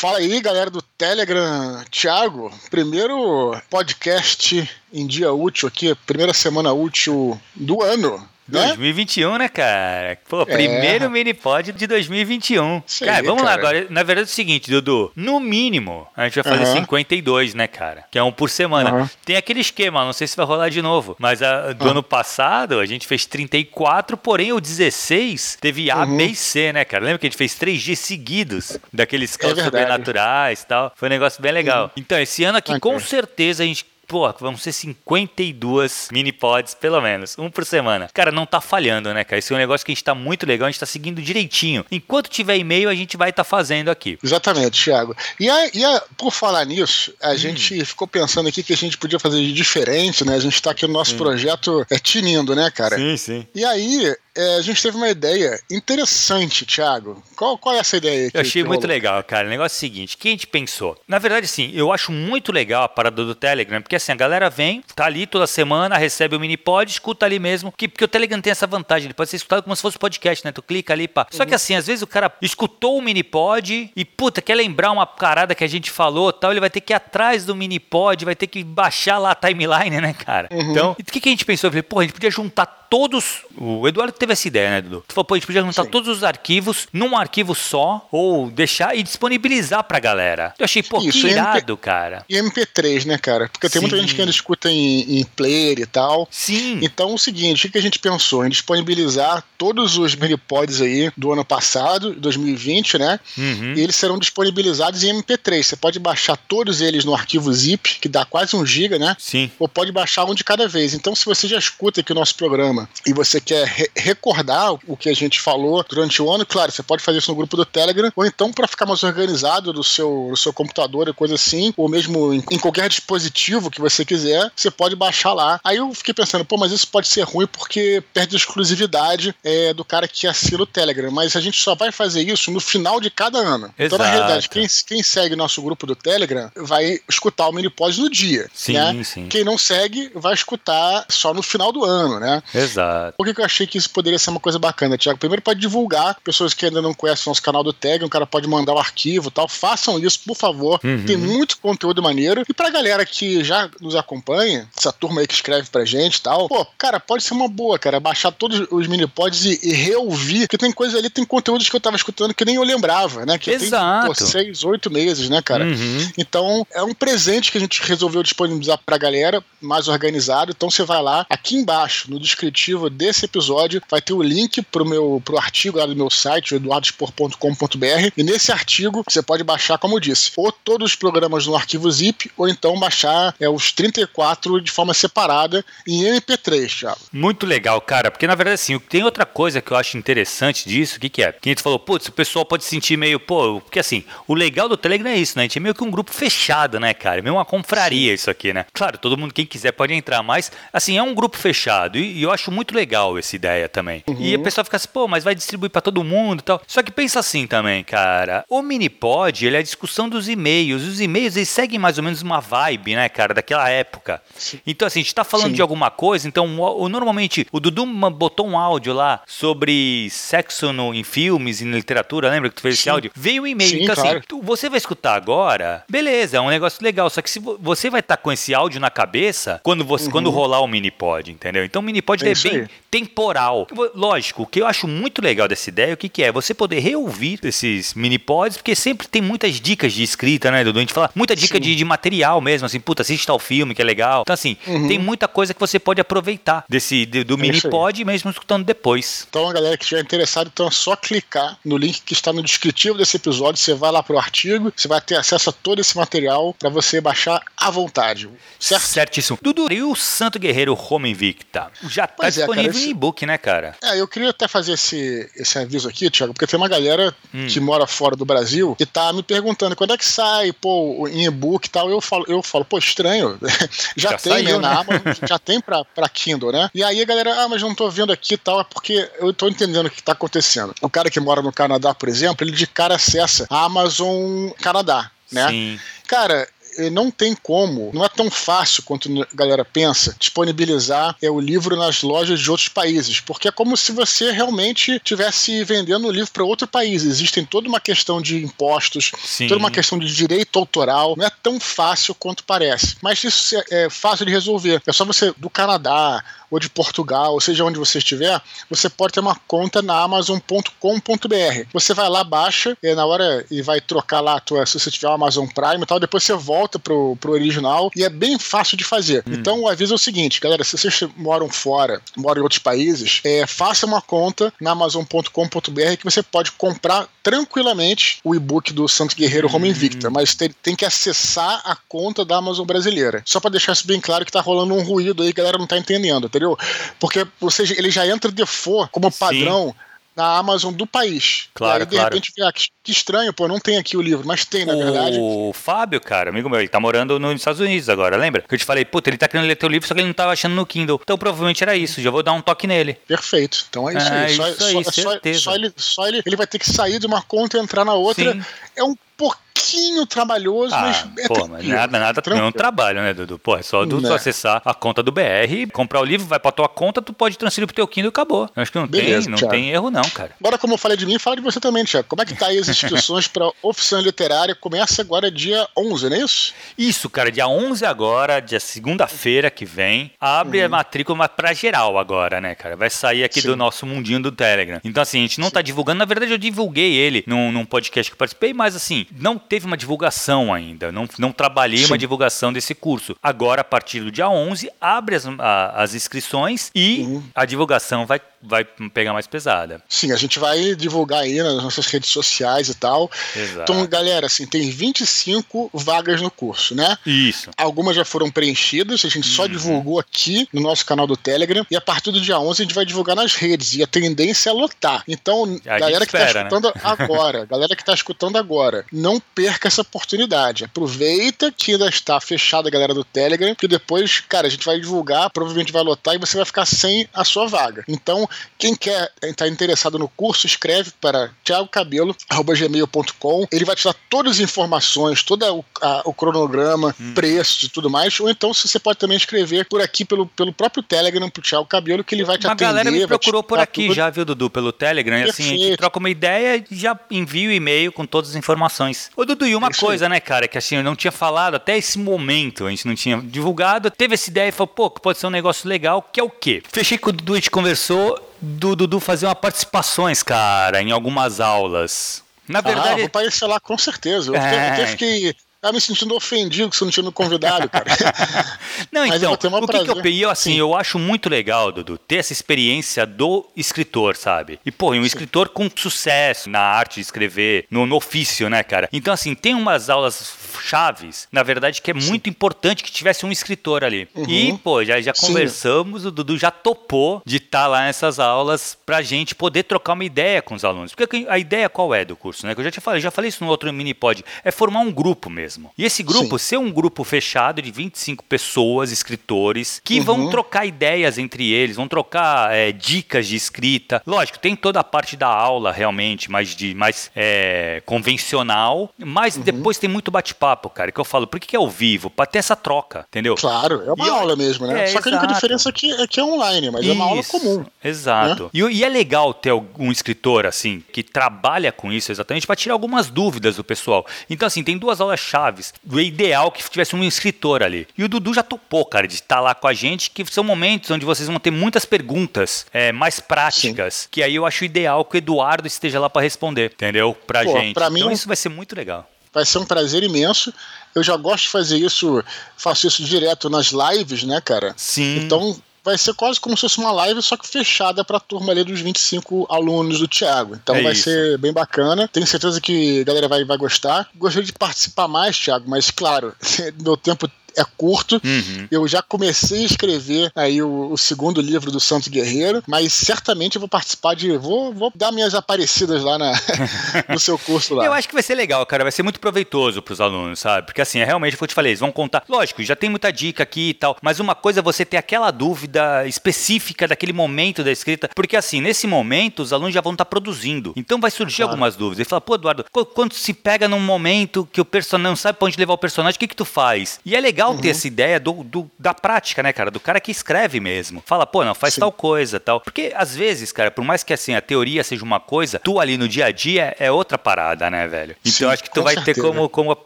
Fala aí, galera do Telegram. Thiago, primeiro podcast em dia útil aqui, primeira semana útil do ano. 2021, né, cara? Pô, primeiro é. mini pod de 2021. Sim, cara, vamos cara. lá agora. Na verdade é o seguinte, Dudu. No mínimo, a gente vai fazer uhum. 52, né, cara? Que é um por semana. Uhum. Tem aquele esquema, não sei se vai rolar de novo. Mas a, do uhum. ano passado, a gente fez 34, porém o 16 teve A, B e C, né, cara? Lembra que a gente fez três dias seguidos daqueles casos é sobrenaturais e tal? Foi um negócio bem legal. Uhum. Então, esse ano aqui, com certeza, a gente pô, vamos ser 52 mini pods, pelo menos, um por semana. Cara, não tá falhando, né, cara? Esse é um negócio que a gente tá muito legal, a gente tá seguindo direitinho. Enquanto tiver e-mail, a gente vai estar tá fazendo aqui. Exatamente, Thiago. E, a, e a, por falar nisso, a hum. gente ficou pensando aqui que a gente podia fazer de diferente, né? A gente tá aqui no nosso sim. projeto é, tinindo, né, cara? Sim, sim. E aí, é, a gente teve uma ideia interessante, Thiago. Qual, qual é essa ideia aqui? Eu achei muito legal, cara. O negócio é o seguinte: que a gente pensou? Na verdade, sim, eu acho muito legal a parada do Telegram, porque assim, a galera vem, tá ali toda semana, recebe o mini pod, escuta ali mesmo, que, porque o Telegram tem essa vantagem, ele pode ser escutado como se fosse podcast, né? Tu clica ali, pá. Só que uhum. assim, às vezes o cara escutou o mini pod e, puta, quer lembrar uma carada que a gente falou tal, ele vai ter que ir atrás do mini pod, vai ter que baixar lá a timeline, né, cara? Uhum. Então, o que, que a gente pensou? Eu falei, pô, a gente podia juntar todos. O Eduardo teve essa ideia, né, Dudu? Tu falou, pô, a gente podia juntar Sim. todos os arquivos num arquivo só, ou deixar e disponibilizar pra galera. Eu achei, pô, Isso, que irado, MP, cara. E MP3, né, cara? Porque tem Sim. Muita gente que ainda escuta em, em player e tal. Sim. Então, o seguinte, o que a gente pensou? Em disponibilizar todos os minipods aí do ano passado, 2020, né? Uhum. E eles serão disponibilizados em MP3. Você pode baixar todos eles no arquivo zip, que dá quase um giga, né? Sim. Ou pode baixar um de cada vez. Então, se você já escuta aqui o nosso programa programa e você quer re recordar o que a gente falou durante o ano, claro, você pode fazer isso no grupo do Telegram, ou então para ficar mais organizado do seu, do seu computador e coisa assim, ou mesmo em, em, qualquer dispositivo que você quiser, você pode baixar lá. Aí eu fiquei pensando, pô, mas isso pode ser ruim porque perde a exclusividade é, do cara que assina o Telegram, mas a gente só vai fazer isso no final de cada ano. Exato. Então, na realidade, quem, quem segue nosso grupo do Telegram vai escutar o Minipod no dia. Sim, né? sim. Quem não segue vai escutar só no final do ano, né? Exato. Por que, que eu achei que isso poderia ser uma coisa bacana, Tiago? Primeiro, pode divulgar. Pessoas que ainda não conhecem o nosso canal do Tag, o cara pode mandar o arquivo e tal. Façam isso, por favor. Uhum. Tem muito conteúdo maneiro. E pra galera que já nos acompanha, essa turma aí que escreve pra gente e tal, pô, cara, pode ser uma boa, cara, baixar todos os mini-pods e, e, reouvir. Porque tem coisa ali, tem conteúdos que eu tava escutando que nem eu lembrava, né? Que Exato. tem, pô, seis, oito meses, né, cara? Uhum. Então, é um presente que a gente resolveu disponibilizar pra galera, mais organizado. Então, você vai lá, aqui embaixo, no descritivo desse episódio vai ter o link pro meu pro artigo lá do meu site, eduardospor.com.br, e nesse artigo você pode baixar, como eu disse, ou todos os programas no arquivo zip, ou então baixar é, os 34 de forma separada em MP3, Thiago. Muito legal, cara, porque na verdade assim, tem outra coisa que eu acho interessante disso, o que, que é? Que a gente falou, putz, o pessoal pode se sentir meio, pô, porque assim, o legal do Telegram é isso, né? A gente é meio que um grupo fechado, né, cara? É meio uma confraria isso aqui, né? Claro, todo mundo, quem quiser pode entrar, mas assim, é um grupo fechado e, e eu acho muito legal essa ideia também. Uhum. E o pessoal fica assim, pô, mas vai distribuir para todo mundo e tal. Só que pensa assim também, cara. O Minipod, ele é a discussão dos e-mails. Os e-mails, eles seguem mais ou menos uma vibe, né, cara, daquela época. Sim. Então, assim, a gente tá falando Sim. de alguma coisa, então, o, o, normalmente, o Dudu botou um áudio lá sobre sexo no, em filmes e na literatura, lembra que tu fez Sim. esse áudio? Veio o um e-mail. Então, assim, claro. assim, você vai escutar agora, beleza, é um negócio legal. Só que se você vai estar tá com esse áudio na cabeça quando, você, uhum. quando rolar o Minipod, entendeu? Então, o Minipod é, é bem, temporal. Lógico, o que eu acho muito legal dessa ideia, o que, que é? Você poder reouvir esses mini pods, porque sempre tem muitas dicas de escrita, né, Dudu? A gente fala muita dica de, de, material mesmo, assim, puta, assiste tal filme que é legal. Então, assim, uhum. tem muita coisa que você pode aproveitar desse de, do é mini pod mesmo escutando depois. Então, a galera que estiver interessada, então é só clicar no link que está no descritivo desse episódio, você vai lá pro artigo, você vai ter acesso a todo esse material para você baixar à vontade. Certo? Certíssimo. Dudu, e o Santo Guerreiro Home Invicta? Já tá pois disponível é, cara, esse... em e-book, né, cara? É, eu queria até fazer esse, esse aviso aqui, Thiago, porque tem uma galera hum. que mora fora do Brasil e tá me perguntando quando é que sai, pô, em e-book e tal. Eu falo, eu falo, pô, estranho. já, já, tem, saiu, né, né? na Amazon, já tem pra, pra Kindle, né? E aí a galera, ah, mas não tô vendo aqui e tal, é porque eu tô entendendo o que tá acontecendo. O cara que mora no Canadá, por exemplo, ele de cara acessa a Amazon Canadá, né? Sim. Cara, não tem como, não é tão fácil quanto a galera pensa, disponibilizar é, o livro nas lojas de outros países, porque é como se você realmente estivesse vendendo o livro para outro país. Existem toda uma questão de impostos, Sim. toda uma questão de direito autoral, não é tão fácil quanto parece. Mas isso é, é fácil de resolver. É só você do Canadá, ou de Portugal, ou seja onde você estiver, você pode ter uma conta na Amazon.com.br. Você vai lá, baixa, e na hora e vai trocar lá a tua, se você tiver o Amazon Prime e tal, depois você volta pro, pro original e é bem fácil de fazer. Hum. Então o aviso é o seguinte, galera, se vocês moram fora, moram em outros países, é, faça uma conta na Amazon.com.br que você pode comprar tranquilamente o e-book do Santo Guerreiro Home hum. Invicta, mas tem, tem que acessar a conta da Amazon brasileira. Só para deixar isso bem claro que tá rolando um ruído aí, a galera não tá entendendo, entendeu? Porque você, ele já entra default como padrão. Sim na Amazon do país. Claro, e aí, de claro. repente, ah, que, que, estranho, pô, não tem aqui o livro, mas tem, na o verdade. O Fábio, cara, amigo meu, ele tá morando nos Estados Unidos agora, lembra? Que eu te falei, puta, ele tá querendo ler teu livro, só que ele não tava achando no Kindle. Então provavelmente era isso, já vou dar um toque nele. Perfeito. Então é isso é, aí. Só, isso aí, só, certeza. Só, só, ele, só ele, ele vai ter que sair de uma conta e entrar na outra. Sim. É um pouquinho pouquinho trabalhoso, ah, mas é pô, mas nada, nada tranquilo. não trabalho, né, Dudu? Pô, é só tu né. acessar a conta do BR, comprar o livro, vai pra tua conta, tu pode transferir pro teu Kindle e acabou. Acho que não, Beleza, tem, não tem erro não, cara. Agora, como eu falei de mim, fala de você também, Tiago. Como é que tá aí as inscrições pra oficina literária? Começa agora dia 11, não é isso? Isso, cara, dia 11 agora, dia segunda-feira que vem, abre uhum. a matrícula pra geral agora, né, cara? Vai sair aqui Sim. do nosso mundinho do Telegram. Então, assim, a gente não Sim. tá divulgando, na verdade eu divulguei ele num, num podcast que eu participei, mas assim, não teve uma divulgação ainda, não, não trabalhei Sim. uma divulgação desse curso. Agora, a partir do dia 11, abre as, a, as inscrições e uhum. a divulgação vai vai pegar mais pesada. Sim, a gente vai divulgar aí nas nossas redes sociais e tal. Exato. Então, galera, assim, tem 25 vagas no curso, né? Isso. Algumas já foram preenchidas, a gente uhum. só divulgou aqui no nosso canal do Telegram e a partir do dia 11 a gente vai divulgar nas redes e a tendência é lotar. Então, a galera que tá espera, tá escutando né? agora, galera que tá escutando agora, não perca essa oportunidade. Aproveita que ainda está fechada a galera do Telegram, que depois, cara, a gente vai divulgar, provavelmente vai lotar e você vai ficar sem a sua vaga. Então, quem quer estar interessado no curso, escreve para thiagocabelo.gmail.com. Ele vai te dar todas as informações, todo o, a, o cronograma, hum. preços e tudo mais. Ou então você pode também escrever por aqui pelo, pelo próprio Telegram pro Thiago Cabelo, que ele vai te uma atender. A galera me procurou por aqui tudo. já, viu, Dudu, pelo Telegram. E assim, a gente troca uma ideia e já envia o e-mail com todas as informações. Ô, Dudu, e uma Isso coisa, aí. né, cara, que assim, eu não tinha falado até esse momento, a gente não tinha divulgado. Teve essa ideia e falou, pô, pode ser um negócio legal, que é o quê? Fechei com o Dudu, a gente conversou do Dudu fazer uma participações, cara, em algumas aulas. Na verdade. Ah, vou aparecer lá com certeza. Eu, é... eu fiquei Tá me sentindo ofendido que você não tinha me convidado, cara. não, Mas então, o que, que eu peguei, assim, Sim. eu acho muito legal, Dudu, ter essa experiência do escritor, sabe? E, pô, um Sim. escritor com sucesso na arte de escrever, no, no, ofício, né, cara? Então, assim, tem umas aulas chaves, na verdade, que é muito Sim. importante que tivesse um escritor ali. Uhum. E, pô, já, já conversamos, o Dudu já topou de estar tá lá nessas aulas pra gente poder trocar uma ideia com os alunos. Porque a ideia qual é do curso, né? Que eu já te falei, já falei isso no outro mini pod, é formar um grupo mesmo mesmo. E esse grupo Sim. ser um grupo fechado de 25 pessoas, escritores, que uhum. vão trocar ideias entre eles, vão trocar é, dicas de escrita. Lógico, tem toda a parte da aula realmente, mais de mais é, convencional, mas uhum. depois tem muito bate-papo, cara, que eu falo, por que, é ao vivo? Pra ter essa troca, entendeu? Claro, é uma e, aula mesmo, né? É, Só que a única diferença é que, é que é online, mas Isso, é uma aula comum. Exato. Né? E, e, é legal ter um escritor, assim, que trabalha com isso exatamente para tirar algumas dúvidas do pessoal. Então, assim, tem duas aulas chaves. O ideal que tivesse um escritor ali. E o Dudu já topou, cara, de estar lá com a gente, que são momentos onde vocês vão ter muitas perguntas é, mais práticas, Sim. que aí eu acho ideal que o Eduardo esteja lá para responder, entendeu? Pra Pô, gente. Pra então mim, isso vai ser muito legal. Vai ser um prazer imenso. Eu já gosto de fazer isso, faço isso direto nas lives, né, cara? Sim. Então, vai ser quase como se fosse uma live, só que fechada para a turma ali dos 25 alunos do Thiago. Então é vai isso. ser bem bacana. Tenho certeza que a galera vai, vai gostar. Gostaria de participar mais, Thiago, mas claro, meu tempo é curto. Uhum. Eu já comecei a escrever aí o, o, segundo livro do Santos Guerreiro, mas certamente eu vou participar de. Vou, vou dar minhas aparecidas lá na, no seu curso lá. Eu acho que vai ser legal, cara. Vai ser muito proveitoso para os alunos, sabe? Porque assim, é realmente o que eu te falei, eles vão contar. Lógico, já tem muita dica aqui e tal, mas uma coisa é você ter aquela dúvida específica daquele momento da escrita, porque assim, nesse momento os alunos já vão estar tá produzindo. Então vai surgir claro. algumas dúvidas. Ele fala, pô, Eduardo, quando se pega num momento que o personagem não sabe pra onde levar o personagem, o que que tu faz? E é legal uhum. ter essa ideia do, do, da prática, né, cara? Do cara que escreve mesmo. Fala, pô, não, faz Sim. tal coisa tal. Porque às vezes, cara, por mais que assim a teoria seja uma coisa, tu ali no dia a dia é outra parada, né, velho? Então Sim, acho que tu vai certeza. ter como, como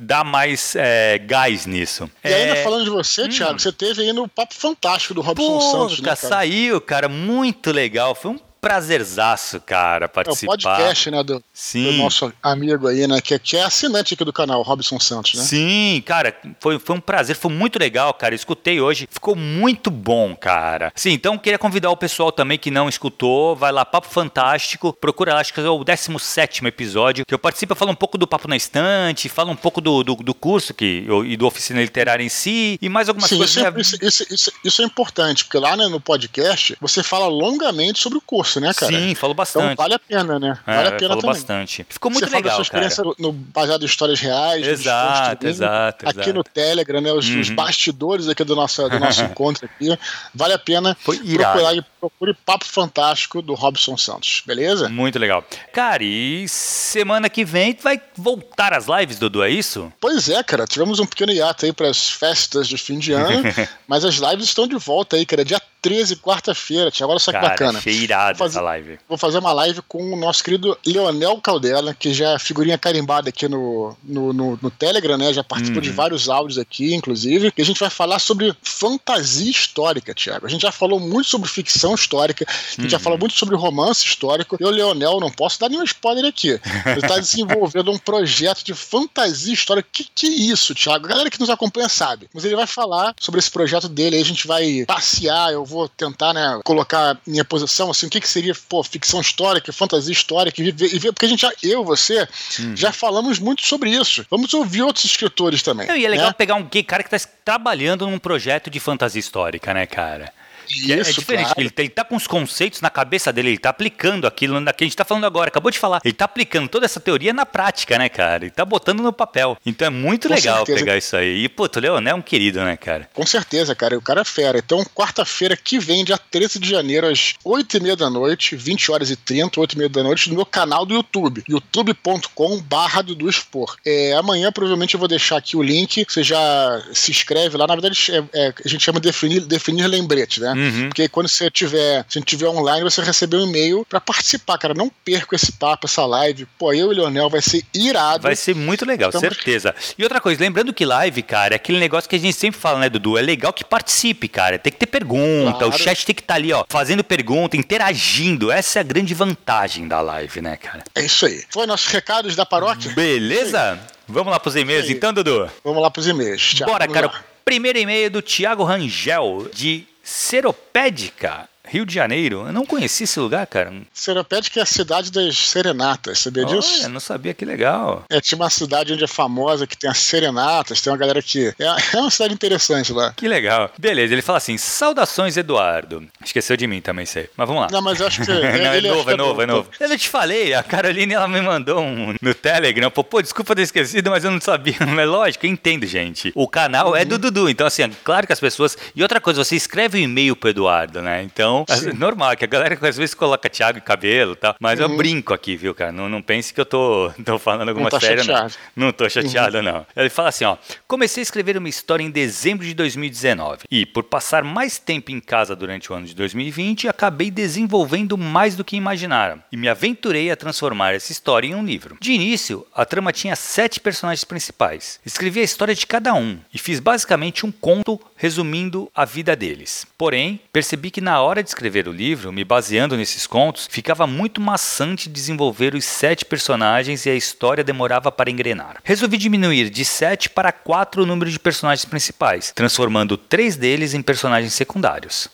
dar mais é, gás nisso. E é... ainda falando de você, hum. Thiago, você teve aí no Papo Fantástico do Robson Pô, Santos, né, cara? Saiu, cara, muito legal. Foi um prazerzaço, cara, participar. É o podcast, né, do, Sim. do nosso amigo aí, né, que, que é assinante aqui do canal, Robson Santos, né? Sim, cara, foi, foi um prazer, foi muito legal, cara, escutei hoje, ficou muito bom, cara. Sim, então queria convidar o pessoal também que não escutou, vai lá, Papo Fantástico, procura lá, acho que é o 17 episódio, que eu participo, eu falo um pouco do Papo na Estante, falo um pouco do, do, do curso que, eu, e do Oficina Literária em si, e mais algumas Sim, coisas. Isso é, isso, isso, isso, isso é importante, porque lá né, no podcast você fala longamente sobre o curso curso, né, cara? Sim, falou bastante. Então vale a pena, né? É, vale a pena falou também. bastante. Ficou muito Você legal, fala da sua experiência cara. No, baseado em histórias reais. Exato, exato. Aqui exato. no Telegram, né? Os, uhum. os, bastidores aqui do nosso, do nosso encontro aqui. Vale a pena procurar e procure Papo Fantástico do Robson Santos, beleza? Muito legal. Cara, e semana que vem vai voltar as lives, Dudu, é isso? Pois é, cara. Tivemos um pequeno hiato aí para as festas de fim de ano, mas as lives estão de volta aí, cara. Dia 13, quarta-feira, Olha só que Cara, bacana. Achei irado fazer, live. Vou fazer uma live com o nosso querido Leonel Caldela, que já é figurinha carimbada aqui no, no, no, no Telegram, né? Já participou de uhum. vários áudios aqui, inclusive. E a gente vai falar sobre fantasia histórica, Thiago. A gente já falou muito sobre ficção histórica, a gente uhum. já falou muito sobre romance histórico. E o Leonel, não posso dar nenhum spoiler aqui. Ele está desenvolvendo um projeto de fantasia histórica. Que que é isso, Thiago? A galera que nos acompanha sabe. Mas ele vai falar sobre esse projeto dele, aí a gente vai passear, eu vou tentar, né, colocar minha posição, assim, o que, que seria, pô, ficção histórica, fantasia histórica, e ver, e ver porque a gente já, eu, você, uhum. já falamos muito sobre isso. Vamos ouvir outros escritores também. Não, e é legal né? pegar um cara que está trabalhando num projeto de fantasia histórica, né, cara? É, é Isso, é diferente. Claro. Ele, ele tá com os conceitos na cabeça dele, ele tá aplicando aquilo que a gente tá falando agora, acabou de falar. Ele tá aplicando toda essa teoria na prática, né, cara? Ele tá botando no papel. Então é muito com legal certeza. pegar isso aí. E, pô, o Leonel é um querido, né, cara? Com certeza, cara. O cara é fera. Então, quarta-feira que vem, dia 13 de janeiro, às 8h30 da noite, 20 horas e 30, 8h30 da noite, no meu canal do YouTube, youtube.com/barra do Expor. É, amanhã, provavelmente, eu vou deixar aqui o link. Você já se inscreve lá. Na verdade, é, é, a gente chama de definir, definir lembrete, né? Uhum. Porque quando você tiver, se tiver online, você recebe um e-mail para participar, cara. Não perca esse papo, essa live. Pô, eu e o Leonel vai ser irado. Vai ser muito legal, certeza. E outra coisa, lembrando que live, cara, é aquele negócio que a gente sempre fala, né, Dudu? É legal que participe, cara. Tem que ter pergunta, claro. o chat tem que estar tá ali, ó, fazendo pergunta, interagindo. Essa é a grande vantagem da live, né, cara? É isso aí. Foi nossos recados da paróquia? Beleza? Vamos lá pros e-mails então, Dudu? Vamos lá pros e-mails. Tchau, Bora, cara. Lá. Primeiro e-mail do Thiago Rangel, de Seropédica. Rio de Janeiro. Eu não conheci esse lugar, cara. Seropédica é a cidade das serenatas, sabia Olha, disso? não sabia, que legal. É, tinha uma cidade onde é famosa, que tem as serenatas, tem uma galera que... É, é uma cidade interessante lá. Que legal. Beleza, ele fala assim, saudações, Eduardo. Esqueceu de mim também, sei. Mas vamos lá. Não, mas acho que... não, é novo, é, é novo, é novo. Eu te falei, a Caroline, ela me mandou um no Telegram, pô, pô, desculpa ter esquecido, mas eu não sabia. Mas lógico, eu entendo, gente. O canal uhum. é do Dudu, então assim, é claro que as pessoas... E outra coisa, você escreve um e-mail pro Eduardo, né? Então, Sim. normal, que a galera às vezes coloca Thiago e cabelo e tal. Mas uhum. eu brinco aqui, viu, cara? Não, não pense que eu tô, tô falando alguma não séria, chateado. não. Não tô chateado, uhum. não. Ele fala assim, ó. Comecei a escrever uma história em dezembro de 2019. E, por passar mais tempo em casa durante o ano de 2020, acabei desenvolvendo mais do que imaginara. E me aventurei a transformar essa história em um livro. De início, a trama tinha sete personagens principais. Escrevi a história de cada um e fiz basicamente um conto resumindo a vida deles. Porém, percebi que na hora de escrever o livro, me baseando nesses contos, ficava muito maçante desenvolver os sete personagens e a história demorava para engrenar. Resolvi diminuir de sete para quatro o número de personagens principais, transformando três deles em personagens secundários.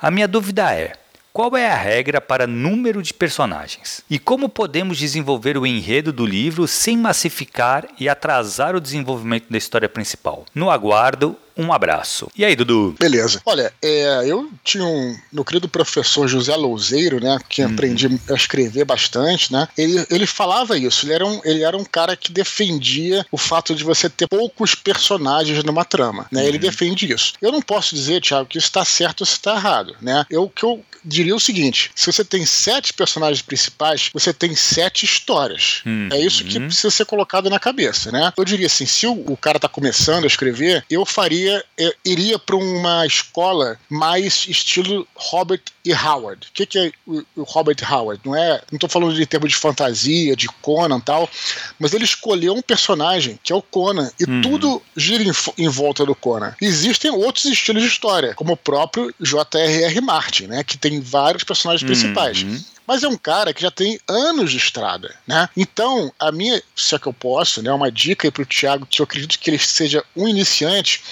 A minha dúvida é: Qual é a regra para número de personagens? E como podemos desenvolver o enredo do livro sem massificar e atrasar o desenvolvimento da história principal? No aguardo, um abraço. E aí, Dudu? Beleza. Olha, é, eu tinha um meu querido professor José Louzeiro, né, que uhum. aprendi a escrever bastante, né? Ele, ele falava isso. Ele era, um, ele era um cara que defendia o fato de você ter poucos personagens numa trama, né? Uhum. Ele defende isso. Eu não posso dizer, Thiago, que isso está certo ou se está errado, né? Eu que eu diria o seguinte: se você tem sete personagens principais, você tem sete histórias. Uhum. É isso que precisa ser colocado na cabeça, né? Eu diria assim, se o, o cara está começando a escrever, eu faria iria, iria para uma escola mais estilo Robert e Howard. O que, que é o, o Robert Howard? Não é, não estou falando de termos de fantasia, de Conan tal, mas ele escolheu um personagem que é o Conan e uhum. tudo gira em, em, volta do Conan. Existem outros estilos de história, como o próprio J.R.R. Martin, né, que tem vários personagens uhum. principais mas é um cara que já tem anos de estrada, né? Então, a minha, se é que eu posso, né, uma dica aí pro Thiago, que eu acredito que ele seja um iniciante,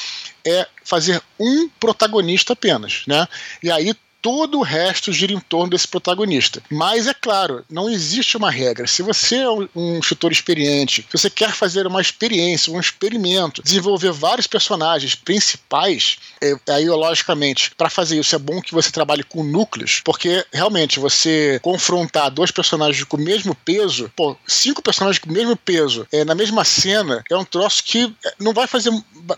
é fazer um protagonista apenas, né? E aí todo o resto gira em torno desse protagonista. Mas é claro, não existe uma regra. Se você é um escritor experiente, se você quer fazer uma experiência, um experimento, desenvolver vários personagens principais, é, aí logicamente, para fazer isso é bom que você trabalhe com núcleos, porque realmente você confrontar dois personagens com o mesmo peso, pô, cinco personagens com o mesmo peso é, na mesma cena é um troço que é, não vai fazer,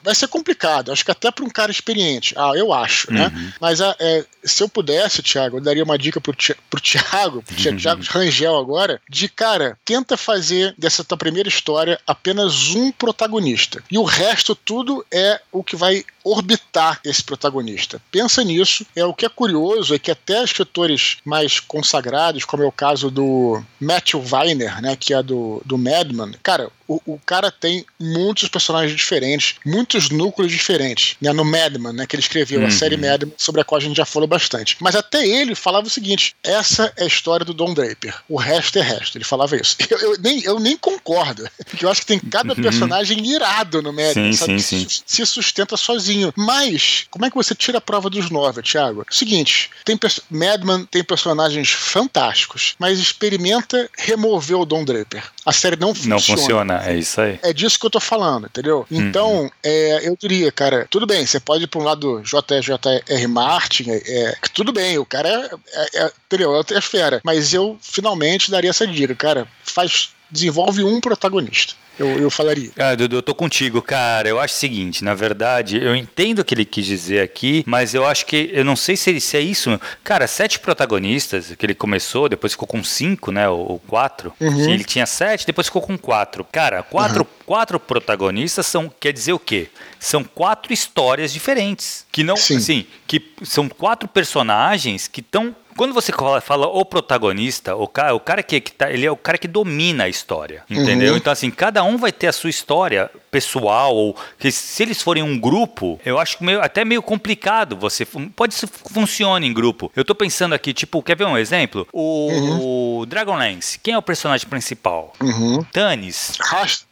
vai ser complicado. Acho que até para um cara experiente, ah, eu acho, né? uhum. né? Mas é, se eu pudesse, Thiago, eu daria uma dica pro, pro Thiago, pro. Thiago Rangel agora, de cara, tenta fazer dessa tua primeira história apenas um protagonista. E o resto tudo é o que vai orbitar esse protagonista. Pensa nisso. É o que é curioso é que até escritores mais consagrados, como é o caso do Matthew Weiner, né, que é do, do Madman, cara, o, o cara tem muitos personagens diferentes, muitos núcleos diferentes. Né, no Madman, né, que ele escreveu, uhum. a série Madman, sobre a qual a gente já falou bastante. Mas até ele falava o seguinte: essa é a história do Don Draper. O resto é resto. Ele falava isso. Eu, eu nem, eu nem concordo, porque eu acho que tem cada uhum. personagem irado no Madman, sim, sabe? Sim, sim. Se sustenta sozinho sozinho. Mas, como é que você tira a prova dos nove, Thiago? Seguinte, tem Madman tem personagens fantásticos, mas experimenta remover o Don Draper. A série não funciona. Não funciona, é isso aí. É disso que eu tô falando, entendeu? Uhum. Então, é, eu diria, cara, tudo bem, você pode ir pra um lado JJR Martin, é, é, tudo bem, o cara é, é, é entendeu? É fera. Mas eu finalmente daria essa dica, cara, faz desenvolve um protagonista. Eu, eu falaria. Ah, Dudu, eu tô contigo, cara. Eu acho o seguinte, na verdade, eu entendo o que ele quis dizer aqui, mas eu acho que, eu não sei se, ele, se é isso. Cara, sete protagonistas que ele começou, depois ficou com cinco, né, ou, ou quatro. Uhum. Ele tinha sete, depois ficou com quatro. Cara, quatro, uhum. quatro protagonistas são, quer dizer o quê? São quatro histórias diferentes. Que não, Sim. assim, que são quatro personagens que estão quando você fala o protagonista, o cara, o cara que, que tá, ele é o cara que domina a história, entendeu? Uhum. Então, assim, cada um vai ter a sua história pessoal, ou que se eles forem um grupo, eu acho meio, até meio complicado você. Pode ser funcione em grupo. Eu tô pensando aqui, tipo, quer ver um exemplo? O, uhum. o Dragonlance, quem é o personagem principal? Uhum. Tannis.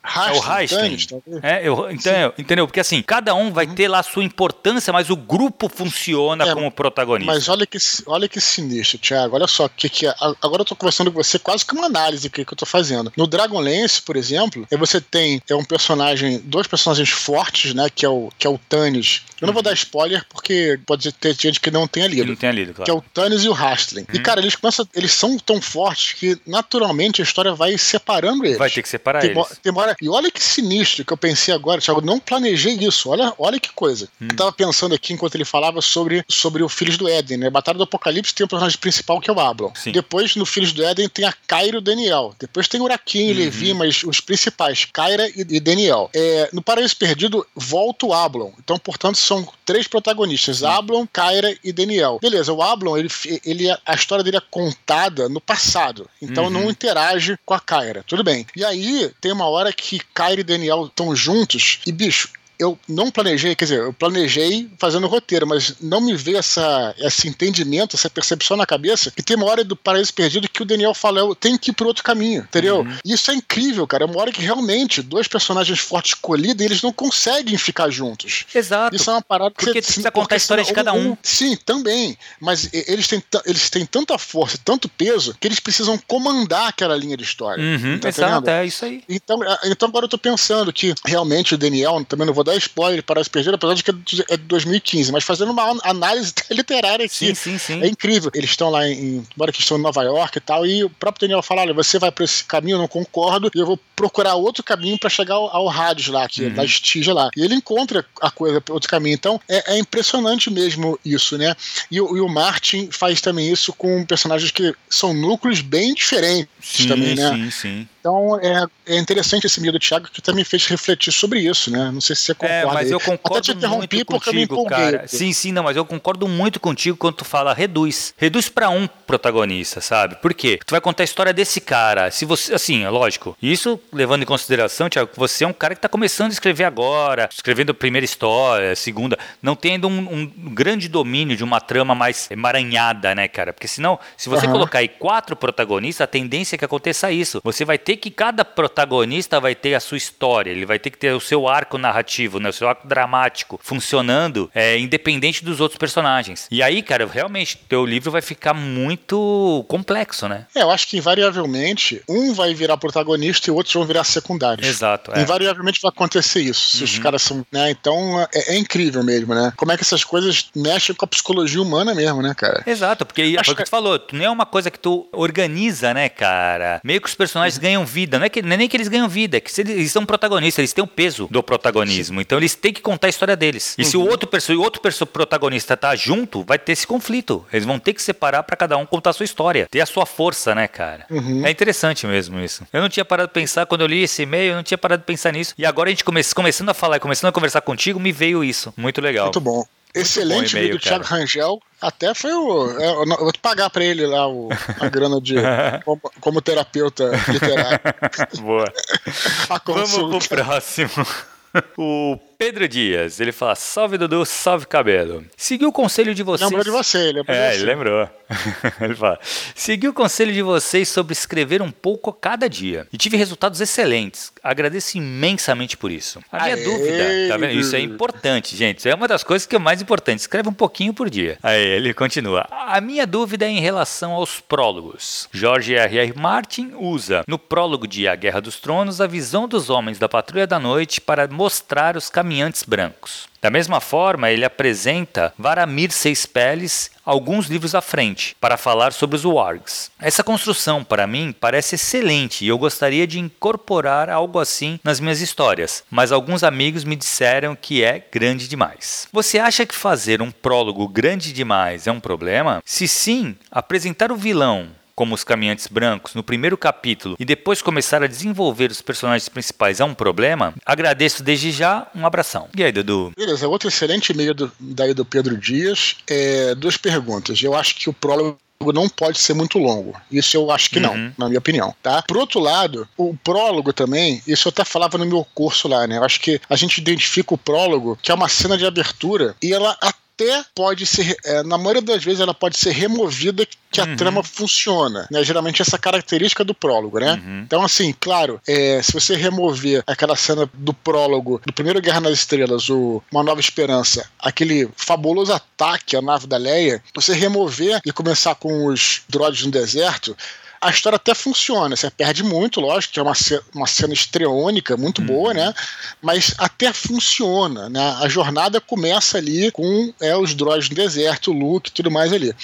É o Hastin. É, eu, entendeu? entendeu? Porque assim, cada um vai uhum. ter lá a sua importância, mas o grupo funciona é, como protagonista. Mas olha que, olha que sinistro, Thiago. Olha só, que, que é, agora eu tô conversando com você quase que uma análise que, que eu tô fazendo. No Dragonlance, por exemplo, você tem é um personagem dois personagens fortes, né? Que é o, que é o Tannis. Eu não vou dar spoiler porque pode ter gente que não tenha lido. não tenha lido, claro. Que é o Tannis e o Hastling. Uhum. E, cara, eles começam. Eles são tão fortes que naturalmente a história vai separando eles. Vai ter que separar tem, eles. Tem hora, e olha que sinistro que eu pensei agora, Thiago. Não planejei isso. Olha, olha que coisa. Uhum. Eu tava pensando aqui enquanto ele falava sobre, sobre o Filhos do Éden, né? Batalha do Apocalipse tem o personagem principal que é o Ablon. Sim. Depois, no Filhos do Éden, tem a Kyra e o Daniel. Depois tem o Uraquim e uhum. Levi, mas os principais, Kyra e, e Daniel. É, no Paraíso Perdido, volta o Ablon. Então, portanto, são três protagonistas: Ablon, Kyra e Daniel. Beleza, o Ablon, ele, ele, a história dele é contada no passado. Então uhum. não interage com a Kyra. Tudo bem. E aí, tem uma hora que Kyra e Daniel estão juntos e, bicho, eu não planejei, quer dizer, eu planejei fazendo o roteiro, mas não me veio essa, esse entendimento, essa percepção na cabeça, que tem uma hora do Paraíso Perdido que o Daniel fala, eu tenho que ir pro outro caminho, entendeu? Uhum. Isso é incrível, cara. É uma hora que realmente dois personagens fortes escolhidos, eles não conseguem ficar juntos. Exato. Isso é uma parada que porque você precisa contar a história de cada um. um. Sim, também. Mas eles têm, eles têm tanta força, tanto peso, que eles precisam comandar aquela linha de história. Uhum, tá exato, é isso aí. Então, então agora eu tô pensando que realmente o Daniel, também não vou dar spoiler para se perder, apesar de que é de 2015, mas fazendo uma análise literária aqui. Sim, sim, sim. É incrível. Eles estão lá em. Embora que estão em Nova York e tal, e o próprio Daniel fala: olha, você vai para esse caminho, eu não concordo, e eu vou procurar outro caminho para chegar ao, ao rádio lá, que uhum. da Estígia lá. E ele encontra a coisa, outro caminho. Então, é, é impressionante mesmo isso, né? E, e, o Martin faz também isso com personagens que são núcleos bem diferentes sim, também, né? Sim, sim. Então é, é interessante esse meio do Thiago que também fez refletir sobre isso, né? Não sei se você concorda. É, mas eu concordo Até te interrompi muito porque contigo, eu me cara. Sim, sim, não, mas eu concordo muito contigo quando tu fala reduz. Reduz para um protagonista, sabe? Por quê? Tu vai contar a história desse cara. Se você, assim, é lógico. Isso levando em consideração, Thiago, que você é um cara que tá começando a escrever agora, escrevendo a primeira história, a segunda, não tendo um, um grande domínio de uma trama mais emaranhada, né, cara? Porque senão, se você uhum. colocar aí quatro protagonistas, a tendência é que aconteça isso. Você vai ter que cada protagonista vai ter a sua história, ele vai ter que ter o seu arco narrativo, né, o seu arco dramático funcionando, é, independente dos outros personagens. E aí, cara, realmente, teu livro vai ficar muito complexo, né? É, eu acho que invariavelmente um vai virar protagonista e outros vão virar secundários. Exato. É. Invariavelmente vai acontecer isso. Se uhum. os caras são, né? Então é, é, incrível mesmo, né? Como é que essas coisas mexem com a psicologia humana mesmo, né, cara? Exato, porque acho que tu falou, não é uma coisa que tu organiza, né, cara? Meio que os personagens uhum. Ganham vida. Não é, que, não é nem que eles ganham vida, é que eles, eles são protagonistas, eles têm o peso do protagonismo. Então eles têm que contar a história deles. E uhum. se o outro, o outro protagonista tá junto, vai ter esse conflito. Eles vão ter que separar para cada um contar a sua história. Ter a sua força, né, cara? Uhum. É interessante mesmo isso. Eu não tinha parado de pensar, quando eu li esse e-mail, eu não tinha parado de pensar nisso. E agora a gente come, começando a falar, começando a conversar contigo, me veio isso. Muito legal. Muito bom. Excelente vídeo do Thiago Rangel. Até foi o. É, eu vou te pagar pra ele lá o, a grana de. como, como terapeuta literário. Boa. Vamos pro próximo. o Pedro Dias, ele fala: Salve Dudu, salve cabelo. Segui o conselho de vocês. Lembrou de você, lembrou É, de ele lembrou. ele fala: Segui o conselho de vocês sobre escrever um pouco a cada dia. E tive resultados excelentes. Agradeço imensamente por isso. A minha Aê. dúvida, tá vendo? Isso é importante, gente. Isso é uma das coisas que é mais importante. Escreve um pouquinho por dia. Aí ele continua. A minha dúvida é em relação aos prólogos. George R. R. Martin usa no prólogo de A Guerra dos Tronos a visão dos homens da Patrulha da Noite para mostrar os caminhos caminhantes brancos. Da mesma forma, ele apresenta Varamir Seis Peles alguns livros à frente para falar sobre os wargs. Essa construção, para mim, parece excelente e eu gostaria de incorporar algo assim nas minhas histórias, mas alguns amigos me disseram que é grande demais. Você acha que fazer um prólogo grande demais é um problema? Se sim, apresentar o vilão como os caminhantes brancos no primeiro capítulo e depois começar a desenvolver os personagens principais é um problema, agradeço desde já. Um abração. E aí, Dudu? Beleza, outro excelente e-mail do, daí do Pedro Dias. É, duas perguntas. Eu acho que o prólogo não pode ser muito longo. Isso eu acho que não, uhum. na minha opinião, tá? Por outro lado, o prólogo também, isso eu até falava no meu curso lá, né? Eu acho que a gente identifica o prólogo, que é uma cena de abertura, e ela até pode ser, é, na maioria das vezes, ela pode ser removida que a uhum. trama funciona, né? Geralmente essa característica do prólogo, né? Uhum. Então, assim, claro, é, se você remover aquela cena do prólogo do primeiro Guerra nas Estrelas, o Uma Nova Esperança, aquele fabuloso ataque à nave da Leia, você remover e começar com os droids no deserto, a história até funciona. Você perde muito, lógico, que é uma, uma cena estreônica, muito boa, uhum. né? Mas até funciona, né? A jornada começa ali com é, os droids no deserto, o Luke e tudo mais ali.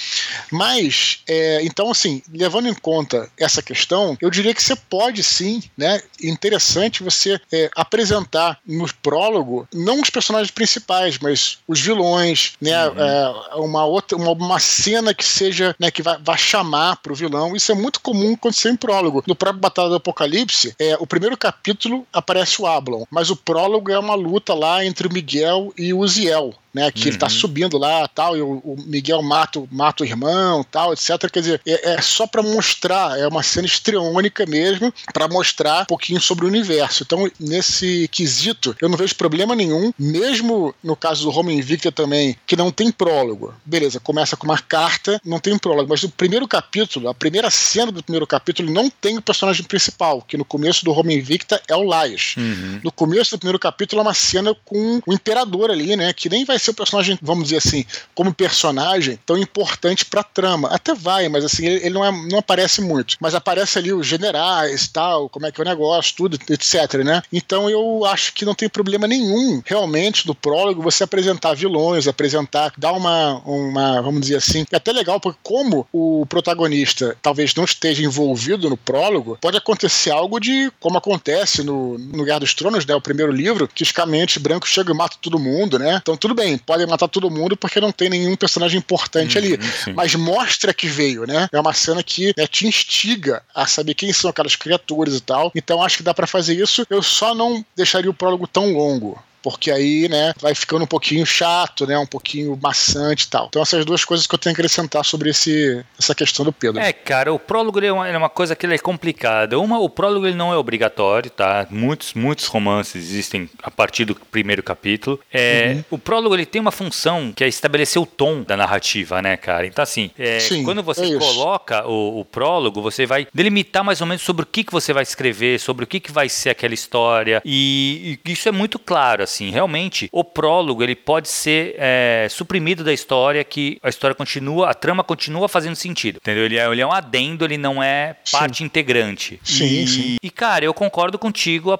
Mas, é, então, assim, levando em conta essa questão, eu diria que você pode sim, né? Interessante você é, apresentar no prólogo, não os personagens principais, mas os vilões, né? Uhum. É, uma outra, uma, uma cena que seja, né, que vai, vai chamar para o vilão. Isso é muito comum acontecer em prólogo. No próprio Batalha do Apocalipse, é, o primeiro capítulo aparece o Ablon, mas o prólogo é uma luta lá entre o Miguel e o Uziel né? Que uhum. ele tá uhum. subindo lá tal, e o, o, Miguel mata, mata o irmão tal, etc. Quer dizer, é, é só para mostrar, é uma cena estriônica mesmo, para mostrar um pouquinho sobre o universo. Então, nesse quesito, eu não vejo problema nenhum, mesmo no caso do Home Invicta também, que não tem prólogo. Beleza, começa com uma carta, não tem prólogo, mas no primeiro capítulo, a primeira cena do primeiro capítulo não tem o personagem principal, que no começo do Home Invicta é o Laios. Uhum. No começo do primeiro capítulo é uma cena com o imperador ali, né, que nem vai ser o personagem, vamos dizer assim, como personagem tão importante pra trama. Até vai, mas assim, ele, ele não, é, não aparece muito. Mas aparece ali os generais, tal, como é que é o negócio, tudo, etc, né? Então eu acho que não tem problema nenhum, realmente, do prólogo, você apresentar vilões, apresentar, dar uma, uma vamos dizer assim, é até legal, porque como o protagonista talvez não esteja envolvido no prólogo, pode acontecer algo de, como acontece no, no Guerra dos Tronos, né, o primeiro livro, que os brancos chegam e matam todo mundo, né? Então tudo bem, podem matar todo mundo porque não tem nenhum personagem importante uhum, ali, sim. mas mostra que veio, né? É uma cena que né, te instiga a saber quem são aquelas criaturas e tal. Então acho que dá para fazer isso. Eu só não deixaria o prólogo tão longo porque aí, né, vai ficando um pouquinho chato, né, um pouquinho maçante e tal. Então essas duas coisas que eu tenho que acrescentar sobre esse, essa questão do Pedro. É, cara, o prólogo é uma, é uma coisa que ele é complicada. Uma, o prólogo ele não é obrigatório, tá? Muitos, muitos romances existem a partir do primeiro capítulo. É, uhum. O prólogo ele tem uma função que é estabelecer o tom da narrativa, né, cara? Então assim, é, Sim, quando você é coloca o, o, prólogo, você vai delimitar mais ou menos sobre o que, que você vai escrever, sobre o que, que vai ser aquela história e, e isso é muito claro, assim assim, realmente o prólogo ele pode ser é, suprimido da história, que a história continua, a trama continua fazendo sentido, entendeu? Ele é, ele é um adendo, ele não é parte sim. integrante. Sim, e, sim. E cara, eu concordo contigo. A,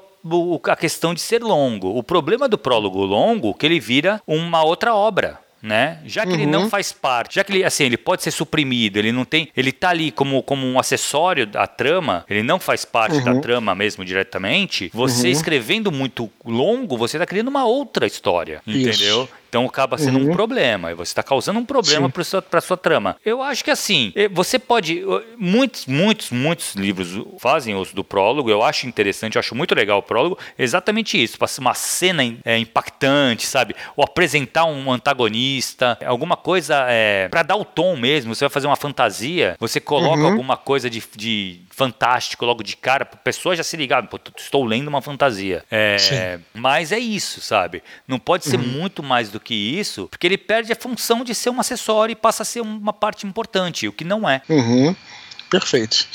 a questão de ser longo. O problema do prólogo longo é que ele vira uma outra obra né? Já que uhum. ele não uhum. faz parte, já que ele assim, ele pode ser suprimido, ele não tem, ele tá ali como, como um acessório da trama, ele não faz parte uhum. da trama mesmo diretamente. Você uhum. escrevendo muito longo, você tá criando uma outra história, Isso. Então acaba sendo uhum. um problema. E você está causando um problema para sua, sua trama. Eu acho que assim, eh, você pode. Muitos, muitos, muitos livros fazem uso do prólogo. Eu acho interessante, eu acho muito legal o prólogo. Exatamente isso. Para uma cena é, impactante, sabe? Ou apresentar um antagonista, alguma coisa é, eh, para dar o tom mesmo. Você vai fazer uma fantasia, você coloca uhum. alguma coisa de, de fantástico logo de cara, a pessoa já se ligar, Pô, estou lendo uma fantasia. É, mas é isso, sabe? Não pode ser uhum. muito mais do que isso, porque ele perde a função de ser um acessório e passa a ser uma parte importante, o que não é. Uhum. Perfeito.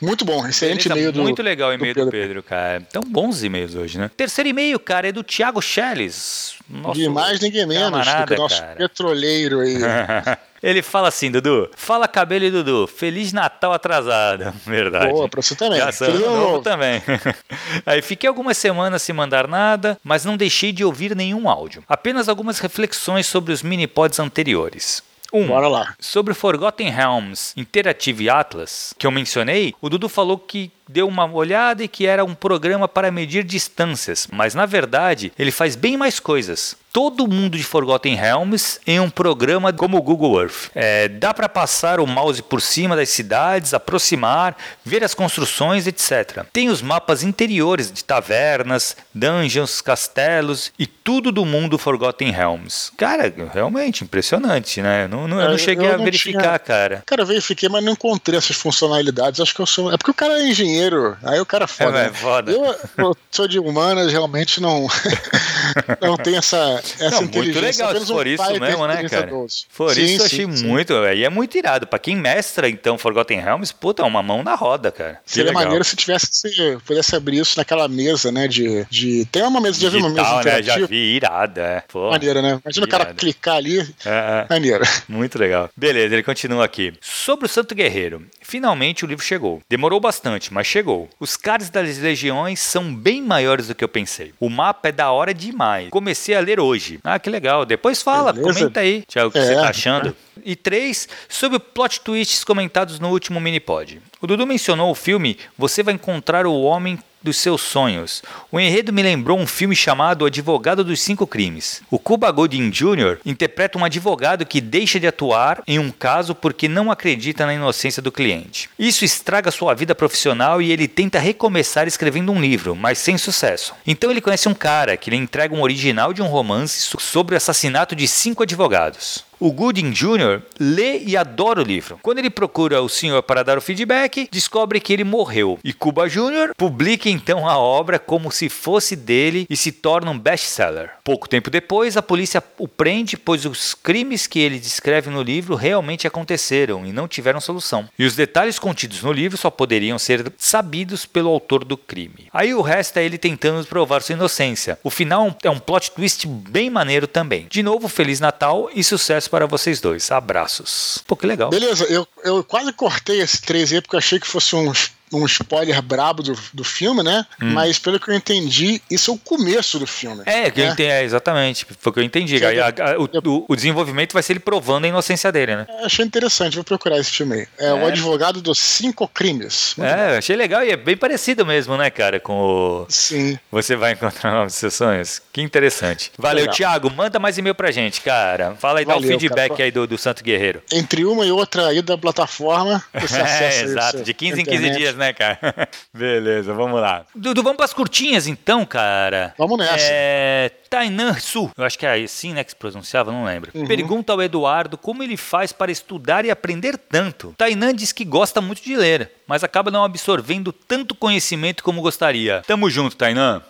Muito bom, excelente e-mail do Muito legal o e-mail do, do Pedro. cara. Então, bons e-mails hoje, né? Terceiro e-mail, cara, é do Thiago Schelles. De mais ninguém menos camarada, do que o nosso cara. petroleiro aí. Ele fala assim, Dudu. Fala cabelo e Dudu. Feliz Natal atrasado. Verdade. Boa, pra você também. Feliz novo também. Aí fiquei algumas semanas sem mandar nada, mas não deixei de ouvir nenhum áudio. Apenas algumas reflexões sobre os mini-pods anteriores. Um, Bora lá. Sobre Forgotten Realms Interactive Atlas, que eu mencionei, o Dudu falou que deu uma olhada e que era um programa para medir distâncias, mas na verdade ele faz bem mais coisas. Todo mundo de Forgotten Realms em um programa como o Google Earth. É, dá para passar o mouse por cima das cidades, aproximar, ver as construções, etc. Tem os mapas interiores de tavernas, dungeons, castelos e tudo do mundo Forgotten Realms. Cara, realmente impressionante, né? Não, não, eu não é, cheguei eu a verificar, tinha... cara. Cara, verifiquei, mas não encontrei essas funcionalidades. Acho que eu sou. É porque o cara é engenheiro engenheiro. Aí o cara é foda. É, né? foda. Eu, eu, sou de humanas, realmente não, não tem essa, essa não. Muito legal, se for um isso mesmo, né, cara? For sim, isso, eu achei sim, muito. Aí é muito irado. Pra quem mestra, então, Forgotten Realms, puta, uma mão na roda, cara. Seria maneiro se tivesse, se pudesse abrir isso naquela mesa, né? De. de... Tem uma mesa, já viu uma mesa né? Já vi, irada. É. Pô, maneira, né? Imagina o cara clicar ali. É, é. Maneiro. Muito legal. Beleza, ele continua aqui. Sobre o Santo Guerreiro. Finalmente o livro chegou. Demorou bastante, mas chegou. Os caras das legiões são bem maiores do que eu pensei. O mapa é da hora demais. Comecei a ler hoje. Ah, que legal. Depois fala, Beleza. comenta aí, Tiago, o que é, você tá achando. E três, sobre plot twists comentados no último mini-pod. O Dudu mencionou o filme Você vai encontrar o homem dos seus sonhos. O enredo me lembrou um filme chamado Advogado dos Cinco Crimes. O Cuba Gooding Jr. interpreta um advogado que deixa de atuar em um caso porque não acredita na inocência do cliente. Isso estraga sua vida profissional e ele tenta recomeçar escrevendo um livro, mas sem sucesso. Então ele conhece um cara que lhe entrega um original de um romance sobre o assassinato de cinco advogados. O Gooding Jr. lê e adora o livro. Quando ele procura o senhor para dar o feedback, descobre que ele morreu. E Cuba Jr. publica então a obra como se fosse dele e se torna um best-seller. Pouco tempo depois, a polícia o prende, pois os crimes que ele descreve no livro realmente aconteceram e não tiveram solução. E os detalhes contidos no livro só poderiam ser sabidos pelo autor do crime. Aí o resto é ele tentando provar sua inocência. O final é um plot twist bem maneiro também. De novo, Feliz Natal e sucesso para vocês dois. Abraços. Pô, que legal. Beleza, eu, eu quase cortei esse 3 aí porque eu achei que fosse uns um spoiler brabo do, do filme, né? Hum. Mas pelo que eu entendi, isso é o começo do filme. É, que né? entendi, é exatamente. Foi o que eu entendi. É, a, a, o, o, desenvolvimento vai ser ele provando a inocência dele, né? achei interessante, vou procurar esse filme aí. É, é. O Advogado dos Cinco Crimes. Muito é, bom. achei legal e é bem parecido mesmo, né, cara? Com o. Sim. Você vai encontrar o nome dos seus sonhos. Que interessante. Valeu, legal. Thiago. Manda mais e-mail pra gente, cara. Fala aí, Valeu, dá um feedback cara. aí do, do Santo Guerreiro. Entre uma e outra aí da plataforma, você é, exato. De 15 em 15 dias, né, cara? Beleza, vamos lá. Dudu, vamos para as curtinhas então, cara. Vamos nessa. É. Tainan Su, eu acho que é assim, né, que se pronunciava, não lembro. Uhum. Pergunta ao Eduardo como ele faz para estudar e aprender tanto. Tainan diz que gosta muito de ler, mas acaba não absorvendo tanto conhecimento como gostaria. Tamo junto, Tainan.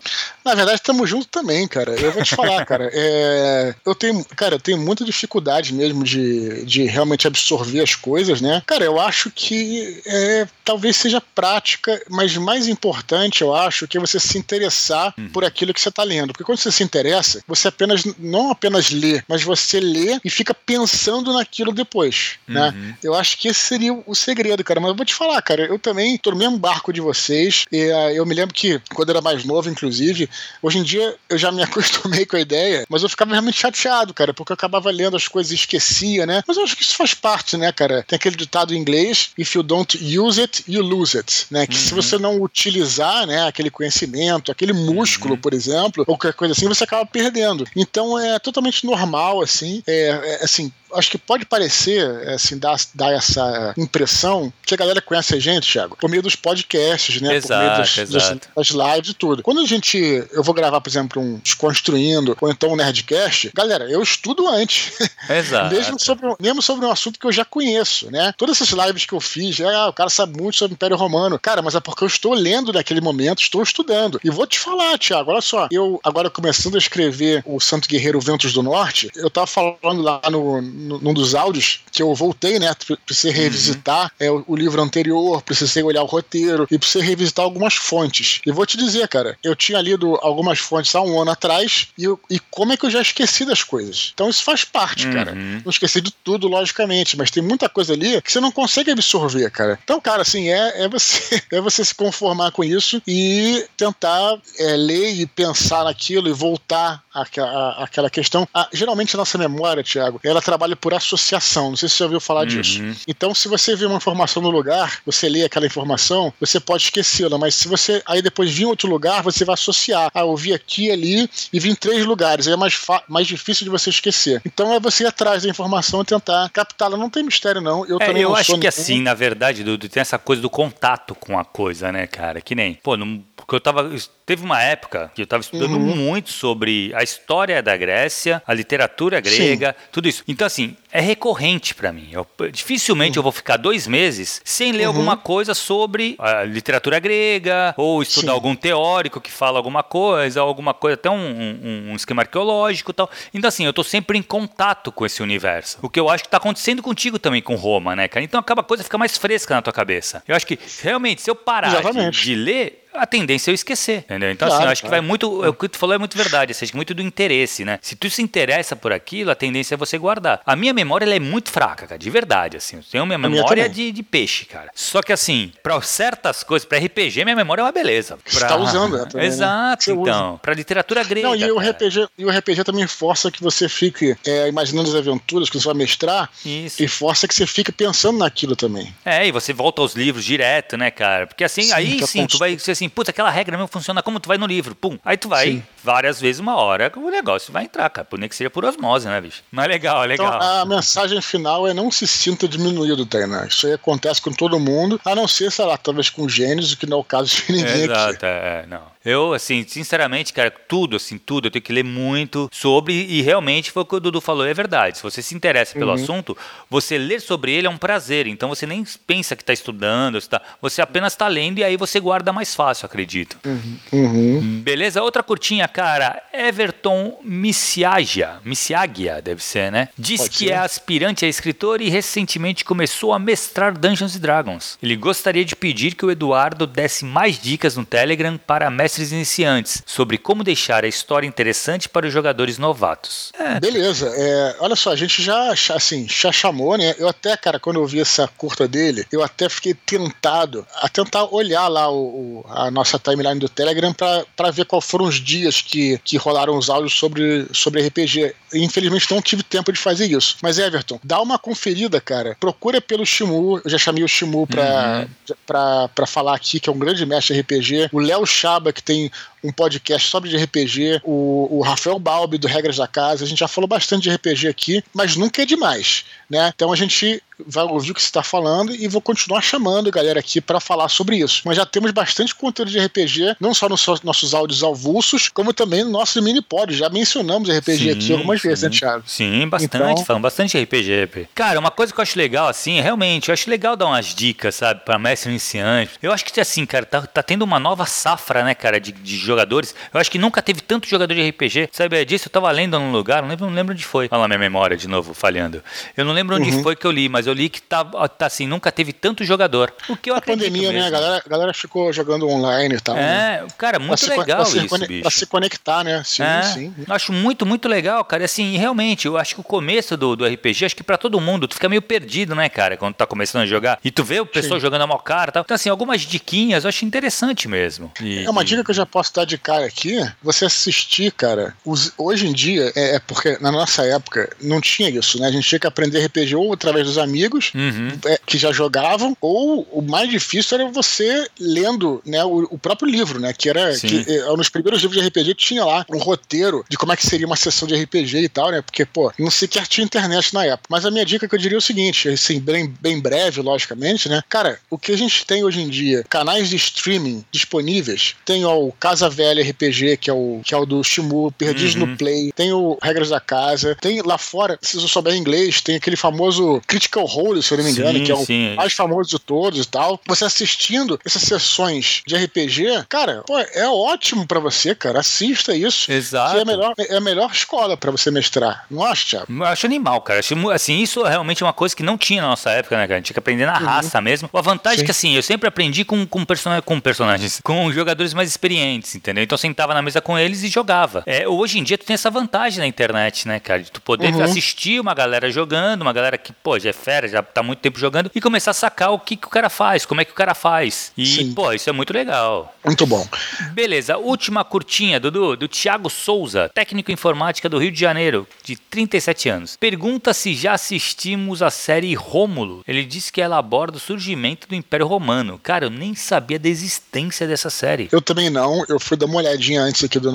Na verdade, tamo junto também, cara. Eu vou te falar, cara. É... Eu tenho, cara, eu tenho muita dificuldade mesmo de, de realmente absorver as coisas, né? Cara, eu acho que é, talvez seja prática, mas mais importante, eu acho, que é você se interessar uhum. por aquilo que você tá lendo. Porque quando você se interessa, você apenas não apenas lê, mas você lê e fica pensando naquilo depois, né? uhum. né? Eu acho que esse seria o segredo, cara. Mas eu vou te falar, cara, eu também tô no mesmo barco de vocês. E, uh, eu me lembro que quando eu era mais novo, inclusive, hoje em dia eu já me acostumei com a ideia, mas eu ficava realmente chateado, cara, porque eu acabava lendo as coisas e esquecia, né? Mas eu acho que isso faz parte, né, cara? Tem aquele ditado em inglês: if you don't use it, you lose it, né? Que uhum. se você não utilizar, né, aquele conhecimento, aquele músculo, uhum. por exemplo, ou qualquer coisa assim, você acaba perdendo. Então é totalmente normal, assim. É, é assim, acho que pode parecer, assim, dar, dar essa impressão que a galera conhece a gente, Thiago, por meio dos podcasts, né? Exato, por meio dos, exato. das, lives e tudo. Quando a gente, eu vou gravar, por exemplo, um Desconstruindo ou então um Nerdcast, galera, eu estudo antes. Exato. mesmo, sobre, mesmo sobre um assunto que eu já conheço, né? Todas essas lives que eu fiz, ah, o cara sabe muito sobre o Império Romano. Cara, mas é porque eu estou lendo naquele momento, estou estudando. E vou te falar, Thiago, olha só, eu agora começando a escrever o Santo Guerreiro Ventos do Norte, eu tava falando lá no, num dos áudios que eu voltei, né? Precisei revisitar uhum. é, o, o, livro anterior, precisei olhar o roteiro e precisei revisitar algumas fontes. E vou te dizer, cara, eu tinha lido algumas fontes há um ano atrás e, e como é que eu já esqueci das coisas? Então isso faz parte, uhum. cara. Não esqueci de tudo, logicamente, mas tem muita coisa ali que você não consegue absorver, cara. Então, cara, assim, é, é, você, é você se conformar com isso e tentar é, ler e pensar naquilo e voltar àquela, àquela questão. Ah, geralmente a nossa memória, Tiago, ela trabalha por associação. Não sei se você já ouviu falar uhum. disso. Então, se você vê uma informação no lugar, você lê aquela informação, você pode esquecê-la, mas se você aí depois vir em outro lugar, você vai associar. Ah, eu vi aqui, ali e vi em três lugares. Aí é mais, mais difícil de você esquecer. Então é você ir atrás da informação e tentar captá-la. Não tem mistério, não. Eu é, também Eu acho que assim, na verdade, Dudu, tem essa coisa do contato com a coisa, né, cara? Que nem, pô, não, porque eu tava. Teve uma época que eu tava estudando uhum. muito sobre a história da Grécia, a literatura grega, Sim. tudo isso. Então, assim, é recorrente para mim. Eu, dificilmente uhum. eu vou ficar dois meses sem ler uhum. alguma coisa sobre a literatura grega, ou estudar Sim. algum teórico que fala alguma coisa, ou alguma coisa, até um, um, um esquema arqueológico e tal. Então, assim, eu tô sempre em contato com esse universo. O que eu acho que tá acontecendo contigo também com Roma, né, cara? Então acaba a coisa ficar mais fresca na tua cabeça. Eu acho que, realmente, se eu parar de, de ler, a tendência é eu esquecer, entendeu? Então, claro, assim, eu acho claro. que vai muito. É o que tu falou é muito verdade, seja, muito do interesse, né? Se tu se interessa por aquilo, a tendência é você guardar. A minha memória ela é muito fraca, cara, de verdade, assim. Eu tenho minha memória de, de, peixe, cara. Só que, assim, pra certas coisas, pra RPG, minha memória é uma beleza. Pra... Você tá usando, né? Também, Exato, né? então. Usa. Pra literatura grega. Não, e o, RPG, e o RPG também força que você fique é, imaginando as aventuras que você vai mestrar. Isso. E força que você fique pensando naquilo também. É, e você volta aos livros direto, né, cara? Porque assim, sim, aí sim, tu vai ser assim, assim, puta, aquela regra mesmo funciona como tu vai no livro, pum. Aí tu vai Sim. Várias vezes, uma hora, o negócio vai entrar, cara. Por nem que seja por osmose, né, bicho? Mas é legal, é então, legal. Então, a mensagem final é não se sinta diminuído, Tainá. Isso aí acontece com todo mundo, a não ser, sei lá, talvez com gênios, o que não é o caso de ninguém Exato, aqui. é, não. Eu, assim, sinceramente, cara, tudo, assim, tudo, eu tenho que ler muito sobre, e realmente foi o que o Dudu falou, é verdade. Se você se interessa pelo uhum. assunto, você ler sobre ele é um prazer. Então você nem pensa que está estudando, você, tá, você apenas está lendo e aí você guarda mais fácil, acredito. Uhum. Uhum. Beleza? Outra curtinha, cara. Everton Missiagia, Missiagia, deve ser, né? Diz Pode que ser. é aspirante a escritor e recentemente começou a mestrar Dungeons Dragons. Ele gostaria de pedir que o Eduardo desse mais dicas no Telegram para mestre mestres iniciantes sobre como deixar a história interessante para os jogadores novatos. É. Beleza. É, olha só, a gente já, assim, já chamou, né? Eu até, cara, quando eu vi essa curta dele, eu até fiquei tentado a tentar olhar lá o, o a nossa timeline do Telegram para ver quais foram os dias que, que rolaram os áudios sobre, sobre RPG. Infelizmente não tive tempo de fazer isso. Mas, Everton, dá uma conferida, cara. Procura pelo Shimu. Eu já chamei o Shimu pra, uhum. pra, pra falar aqui, que é um grande mestre RPG. O Léo Chaba, que tem um podcast sobre de RPG, o, o Rafael Balbi, do Regras da Casa. A gente já falou bastante de RPG aqui, mas nunca é demais, né? Então a gente vai ouvir o que você está falando e vou continuar chamando a galera aqui para falar sobre isso. Mas já temos bastante conteúdo de RPG, não só nos nossos áudios avulsos, como também no nosso mini pod. Já mencionamos RPG sim, aqui algumas sim. vezes, né, Thiago? Sim, bastante. Então... Falando bastante de RPG. Cara, uma coisa que eu acho legal, assim, realmente, eu acho legal dar umas dicas, sabe, para mestre iniciante. Eu acho que, assim, cara, tá, tá tendo uma nova safra, né, cara, de, de jogadores. Eu acho que nunca teve tanto jogador de RPG. Sabe disso? Eu tava lendo num lugar, não lembro, não lembro onde foi. Olha lá minha memória de novo, falhando. Eu não lembro onde uhum. foi que eu li, mas eu li que tá, tá assim, nunca teve tanto jogador. O que eu a pandemia, mesmo. né? A galera, a galera ficou jogando online e tal. É, né? cara, muito pra legal se, isso, bicho. Pra se conectar, né? Sim, é, sim. Acho muito, muito legal, cara. Assim, realmente, eu acho que o começo do, do RPG, acho que pra todo mundo, tu fica meio perdido, né, cara, quando tá começando a jogar. E tu vê o pessoal sim. jogando a maior cara e tal. Então, assim, algumas diquinhas eu acho interessante mesmo. E, é uma dica que eu já posso dar de cara aqui. Você assistir, cara, os, hoje em dia, é, é, porque na nossa época não tinha isso, né? A gente tinha que aprender RPG ou através dos amigos, uhum. é, que já jogavam, ou o mais difícil era você lendo né, o, o próprio livro, né? Que era que, é, nos primeiros livros de RPG tinha lá um roteiro de como é que seria uma sessão de RPG e tal, né? Porque, pô, não sequer tinha internet na época. Mas a minha dica que eu diria é o seguinte, assim, bem, bem breve, logicamente, né? Cara, o que a gente tem hoje em dia, canais de streaming disponíveis, tem ó, o Casa Velha RPG, que é o, que é o do Shimu, Perdidos uhum. no Play, tem o Regras da Casa, tem lá fora, se você souber inglês, tem aquele famoso Critical Role, se eu não me engano, sim, que é o sim. mais famoso de todos e tal. Você assistindo essas sessões de RPG, cara, pô, é ótimo para você, cara. Assista isso. Exato. é a melhor, é a melhor escola para você mestrar. Não acha, Thiago? Eu acho animal, cara. Assim, isso é realmente uma coisa que não tinha na nossa época, né, cara? A gente tinha que aprender na uhum. raça mesmo. A vantagem sim. é que, assim, eu sempre aprendi com, com, person com personagens, com jogadores mais experientes, entendeu? Então eu sentava na mesa com eles e jogava. É, hoje em dia tu tem essa vantagem na internet, né, cara? De tu poder uhum. assistir uma galera jogando, uma galera que, pô, já é fera, já tá muito tempo jogando, e começar a sacar o que, que o cara faz, como é que o cara faz. E, Sim. pô, isso é muito legal. Muito bom. Beleza, última curtinha, Dudu, do Thiago Souza, técnico informática do Rio de Janeiro, de 37 anos. Pergunta se já assistimos a série Rômulo. Ele disse que ela aborda o surgimento do Império Romano. Cara, eu nem sabia da existência dessa série. Eu também não, eu fui dar uma olhadinha antes aqui do,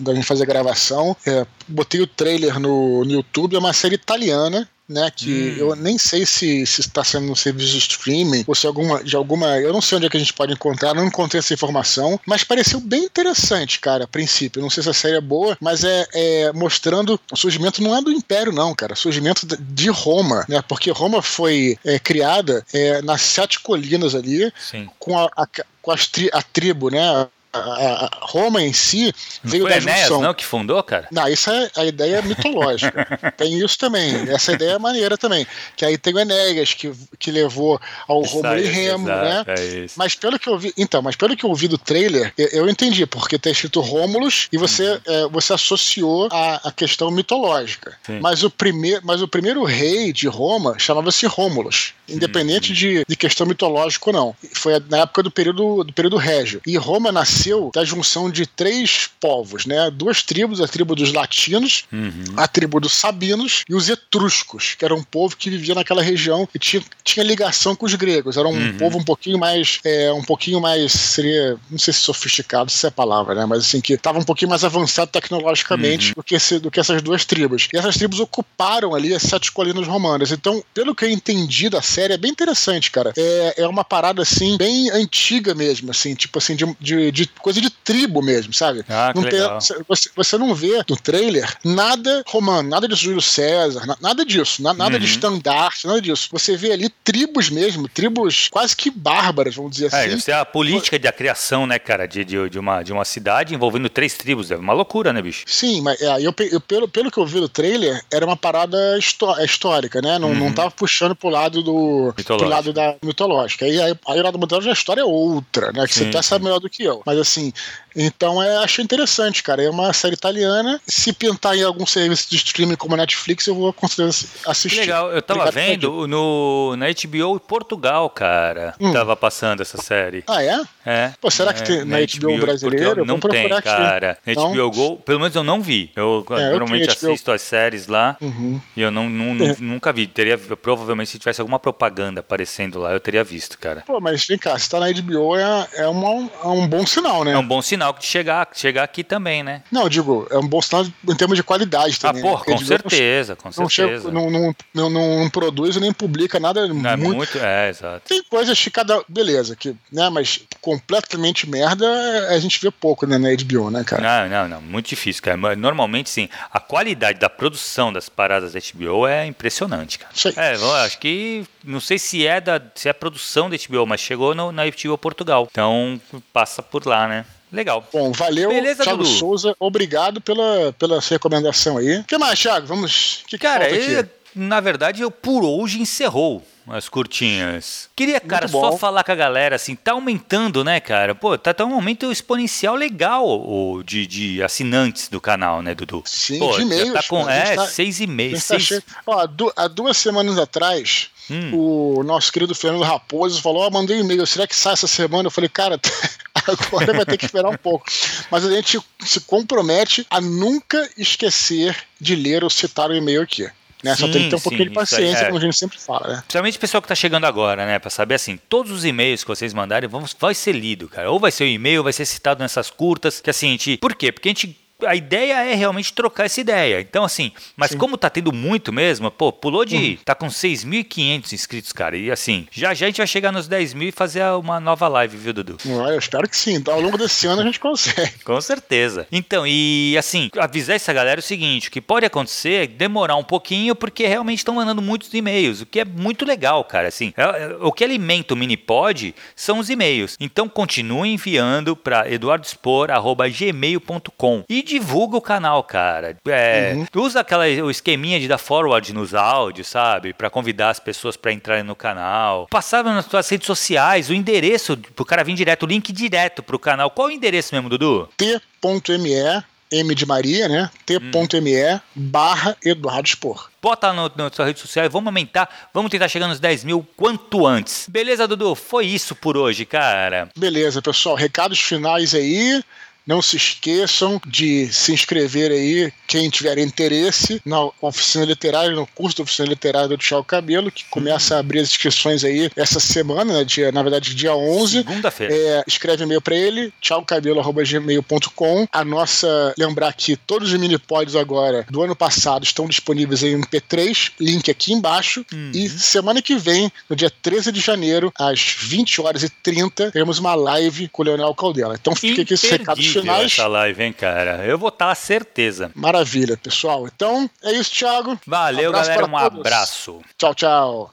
da gente fazer a gravação. É, botei o trailer no, no YouTube, é uma série italiana né? Que hum. eu nem sei se está sendo um serviço de streaming ou se alguma, de alguma. Eu não sei onde é que a gente pode encontrar, não encontrei essa informação, mas pareceu bem interessante, cara, a princípio. Não sei se a série é boa, mas é, é mostrando o surgimento não é do Império, não, cara. O surgimento de Roma, né? Porque Roma foi é, criada é, nas sete colinas ali, Sim. com a, a com tri, a tribo, né? A, Roma em si veio não foi da Enéas, não, que fundou, cara? Não, isso é a ideia mitológica. tem isso também. Essa ideia é maneira também. Que aí tem o Enéas, que, que levou ao Rômulo e Remo, exato, né? É mas pelo que eu vi. Então, mas pelo que eu vi do trailer, eu, eu entendi, porque tá escrito Rômulus e você, uhum. é, você associou a, a questão mitológica. Mas o, primeir, mas o primeiro rei de Roma chamava-se Rômulus. Independente uhum. de, de questão mitológica ou não. Foi na época do período, do período régio. E Roma nasceu nasceu da junção de três povos, né? Duas tribos, a tribo dos latinos, uhum. a tribo dos sabinos e os etruscos, que era um povo que vivia naquela região e tinha, tinha ligação com os gregos. Era um uhum. povo um pouquinho mais, é, um pouquinho mais, seria, não sei se sofisticado, se é a palavra, né? Mas assim, que estava um pouquinho mais avançado tecnologicamente uhum. do, que esse, do que essas duas tribos. E essas tribos ocuparam ali as sete colinas romanas. Então, pelo que eu entendi da série, é bem interessante, cara. É, é uma parada, assim, bem antiga mesmo, assim, tipo assim, de, de, de coisa de tribo mesmo, sabe? Ah, não tem, você, você não vê no trailer nada romano, nada de Júlio César, nada disso, nada uhum. de estandarte, nada disso. Você vê ali tribos mesmo, tribos quase que bárbaras, vamos dizer é, assim. Isso é a política da criação, né, cara, de, de, de, uma, de uma cidade envolvendo três tribos. É uma loucura, né, bicho? Sim, mas é, eu, eu, pelo, pelo que eu vi no trailer, era uma parada histó histórica, né? Não, uhum. não tava puxando pro lado do. Pro lado da mitológica. Aí, aí, aí o lado mitológico a história é outra, né? Que sim, você até sabe melhor do que eu. Mas assim, então é, achei interessante, cara. É uma série italiana. Se pintar em algum serviço de streaming como Netflix, eu vou considerar assistir. Legal, eu tava Obrigado vendo no, na HBO Portugal, cara. Hum. Tava passando essa série. Ah, é? É. Pô, será que é, tem na, na HBO, HBO brasileira? Não tem, cara. Na HBO não. Go, pelo menos eu não vi. Eu é, normalmente eu assisto as séries lá uhum. e eu não, não é. nunca vi. Teria, provavelmente, se tivesse alguma propaganda aparecendo lá, eu teria visto, cara. Pô, mas vem cá, se tá na HBO é, é, uma, é um bom sinal, né? É um bom sinal de chegar, chegar aqui também, né? Não, eu digo, é um bom sinal em termos de qualidade também. Ah, porra, né? com certeza, com certeza. Não, não, não, não, produz nem publica nada não é muito... É muito. É, exato. Tem coisas que cada. Beleza, que, né? Mas completamente merda a gente vê pouco né, na HBO, né, cara? Não, não, não. Muito difícil, cara. Normalmente, sim, a qualidade da produção das paradas da HBO é impressionante, cara. Sei. É, eu acho que. Não sei se é da se é produção da HBO, mas chegou no, na HBO Portugal. Então passa por lá, né? Legal. Bom, valeu, Beleza, Thiago Dudu. Souza. Obrigado pela, pela sua recomendação aí. O que mais, Thiago? Vamos. Que Cara, eu, na verdade, eu por hoje encerrou as curtinhas. Queria, cara, só falar com a galera assim, tá aumentando, né, cara? Pô, tá, tá um aumento exponencial legal o, de, de assinantes do canal, né, Dudu? Sim, Pô, de e-mails. Tá com, é, tá, seis e meio. Tá seis... Ó, há duas semanas atrás, hum. o nosso querido Fernando Raposo falou: Ó, oh, mandei um e-mail, será que sai essa semana? Eu falei, cara, agora vai ter que esperar um pouco. Mas a gente se compromete a nunca esquecer de ler ou citar o e-mail aqui. Né? Sim, Só tem que ter um pouquinho de paciência, é. como a gente sempre fala, né? Principalmente o pessoal que está chegando agora, né? Para saber assim, todos os e-mails que vocês mandarem vão, vai ser lido, cara. Ou vai ser o e-mail, vai ser citado nessas curtas. Que assim, a gente, por quê? Porque a gente a ideia é realmente trocar essa ideia. Então, assim, mas Sim. como tá tendo muito mesmo, pô, pulou de. Uhum. tá com 6.500 inscritos, cara. E assim, já já a gente vai chegar nos 10 mil e fazer uma nova live, viu, Dudu? Ah, eu espero que sim. Então, ao longo desse ano a gente consegue. com certeza. Então, e assim, avisar essa galera o seguinte: o que pode acontecer é demorar um pouquinho, porque realmente estão mandando muitos e-mails, o que é muito legal, cara. Assim, é, é, o que alimenta o Minipod são os e-mails. Então, continue enviando para eduardospor.gmail.com. E divulga o canal, cara. É, uhum. Usa aquela, o esqueminha de dar forward nos áudios, sabe? Para convidar as pessoas para entrarem no canal. Passava nas suas redes sociais o endereço pro cara vir direto, o link direto pro canal. Qual é o endereço mesmo, Dudu? t.me M de Maria, né? T.me hum. barra Eduardo Spor. Bota no, na sua rede social e vamos aumentar. Vamos tentar chegar nos 10 mil quanto antes. Beleza, Dudu? Foi isso por hoje, cara. Beleza, pessoal. Recados finais aí. Não se esqueçam de se inscrever aí, quem tiver interesse, na oficina literária, no curso da oficina literária do Thiago Cabelo, que começa a abrir as inscrições aí essa semana, né, dia, na verdade, dia 11. Segunda-feira. É, escreve e-mail para ele, thiagocabelo.gmail.com. A nossa, lembrar que todos os mini-pods agora do ano passado estão disponíveis em MP3, link aqui embaixo. Uhum. E semana que vem, no dia 13 de janeiro, às 20 horas e 30, teremos uma live com o Leonel Caldela. Então fica aqui esse recado finais. essa live, hein, cara? Eu vou estar tá, certeza. Maravilha, pessoal. Então, é isso, Thiago. Valeu, um galera. Um abraço. Tchau, tchau.